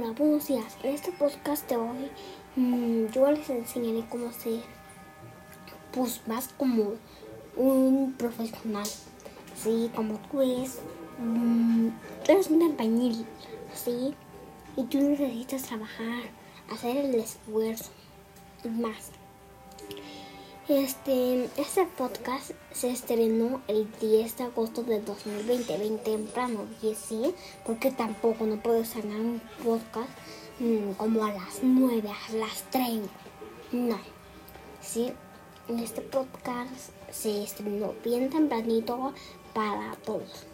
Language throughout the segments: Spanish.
Hola, buenos días. En este podcast de hoy mm, yo les enseñaré cómo ser pues más como un profesional. Sí, como tú mm, tú eres un albañil, ¿sí? Y tú necesitas trabajar, hacer el esfuerzo y más. Este, este podcast se estrenó el 10 de agosto de 2020, bien temprano, y sí, porque tampoco no puedo estrenar un podcast mm, como a las 9, a las 30. No, sí, este podcast se estrenó bien tempranito para todos.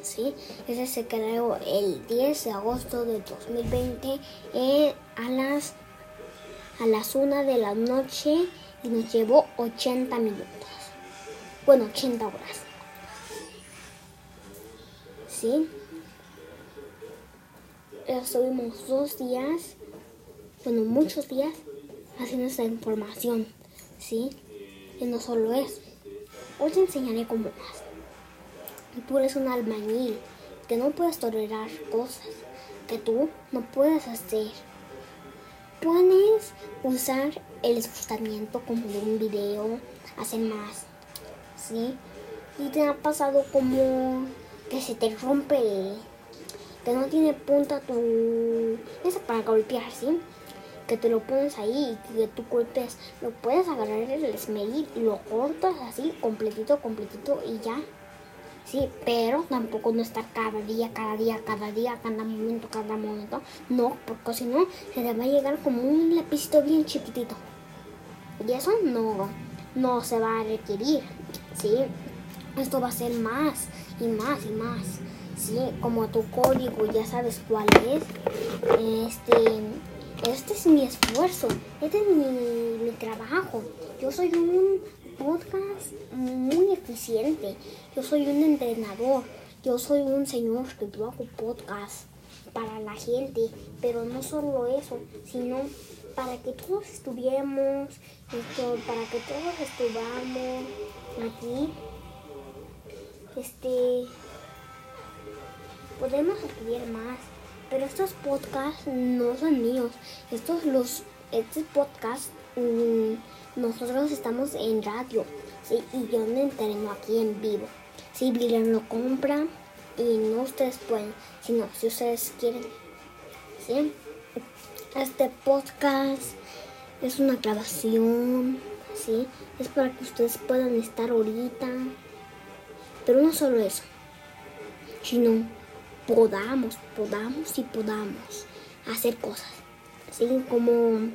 Sí, ese se creó el 10 de agosto de 2020 eh, a las a las 1 de la noche y nos llevó 80 minutos. Bueno, 80 horas. ¿Sí? Estuvimos dos días, bueno, muchos días haciendo esta información. ¿Sí? Y no solo eso. Hoy te enseñaré cómo más. Tú eres un albañil que no puedes tolerar cosas que tú no puedes hacer. Puedes usar el esforzamiento como de un video, hacer más, ¿sí? Y te ha pasado como que se te rompe, que no tiene punta tu... Esa para golpear, ¿sí? Que te lo pones ahí y que tú golpes, lo puedes agarrar el esmeril y lo cortas así, completito, completito y ya. Sí, pero tampoco no estar cada día, cada día, cada día, cada momento, cada momento. No, porque si no, se te va a llegar como un lapicito bien chiquitito. Y eso no, no se va a requerir. Sí, esto va a ser más y más y más. Sí, como tu código ya sabes cuál es. Este, este es mi esfuerzo, este es mi, mi trabajo. Yo soy un podcast muy eficiente. Yo soy un entrenador. Yo soy un señor que yo hago podcast para la gente. Pero no solo eso, sino para que todos estuviéramos, esto, para que todos estuvamos aquí. Este podemos estudiar más. Pero estos podcasts no son míos. Estos los este podcast mmm, nosotros estamos en radio. Y yo me entreno aquí en vivo. Si sí, lo compra y no ustedes pueden, sino si ustedes quieren. ¿sí? Este podcast es una grabación, ¿sí? Es para que ustedes puedan estar ahorita. Pero no solo eso, sino podamos, podamos y podamos hacer cosas. ¿sí? Como,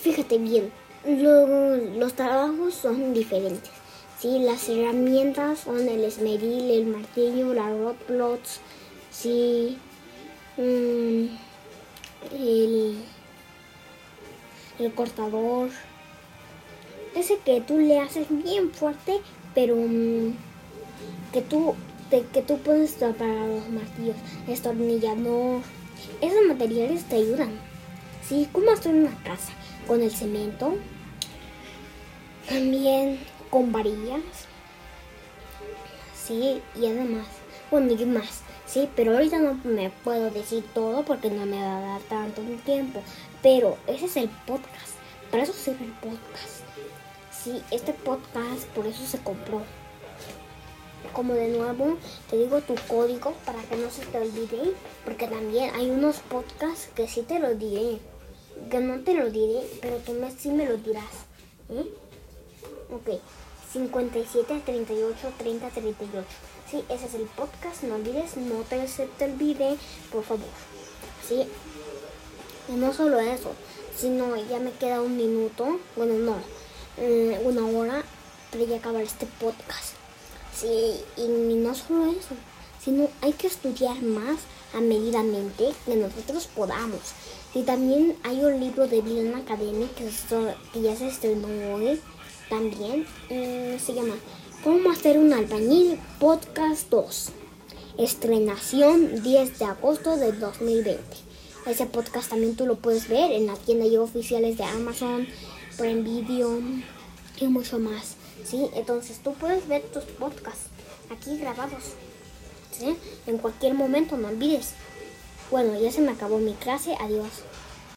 fíjate bien, los trabajos son diferentes. ¿sí? Las herramientas son el esmeril, el martillo, la rodplots, ¿sí? Mm, el, el cortador. Ese que tú le haces bien fuerte, pero mm, que tú que tú puedes para los martillos, estornillador. Esos materiales te ayudan. ¿Sí? ¿Cómo hacer una casa? con el cemento, también con varillas, sí, y además, bueno, y más, sí, pero ahorita no me puedo decir todo porque no me va a dar tanto tiempo, pero ese es el podcast, para eso sirve el podcast, sí, este podcast por eso se compró. Como de nuevo, te digo tu código para que no se te olvide, porque también hay unos podcasts que sí te lo diré que no te lo diré, pero tú me, sí me lo dirás. ¿eh? Ok, 57, 38, 30, 38. Sí, ese es el podcast, no olvides, no te, se te olvide, por favor. Sí, y no solo eso, sino ya me queda un minuto, bueno, no, eh, una hora para ya acabar este podcast. Sí, y no solo eso, sino hay que estudiar más a medidamente que nosotros podamos. Y también hay un libro de Villain Academy que, ya se estrenó hoy también. Se llama ¿Cómo hacer un albañil? Podcast 2. Estrenación 10 de agosto de 2020. Ese podcast también tú lo puedes ver en la tienda y oficiales de Amazon, Prime Video y mucho más. ¿sí? Entonces tú puedes ver tus podcasts aquí grabados. En cualquier momento, no olvides. Bueno, ya se me acabó mi clase. Adiós.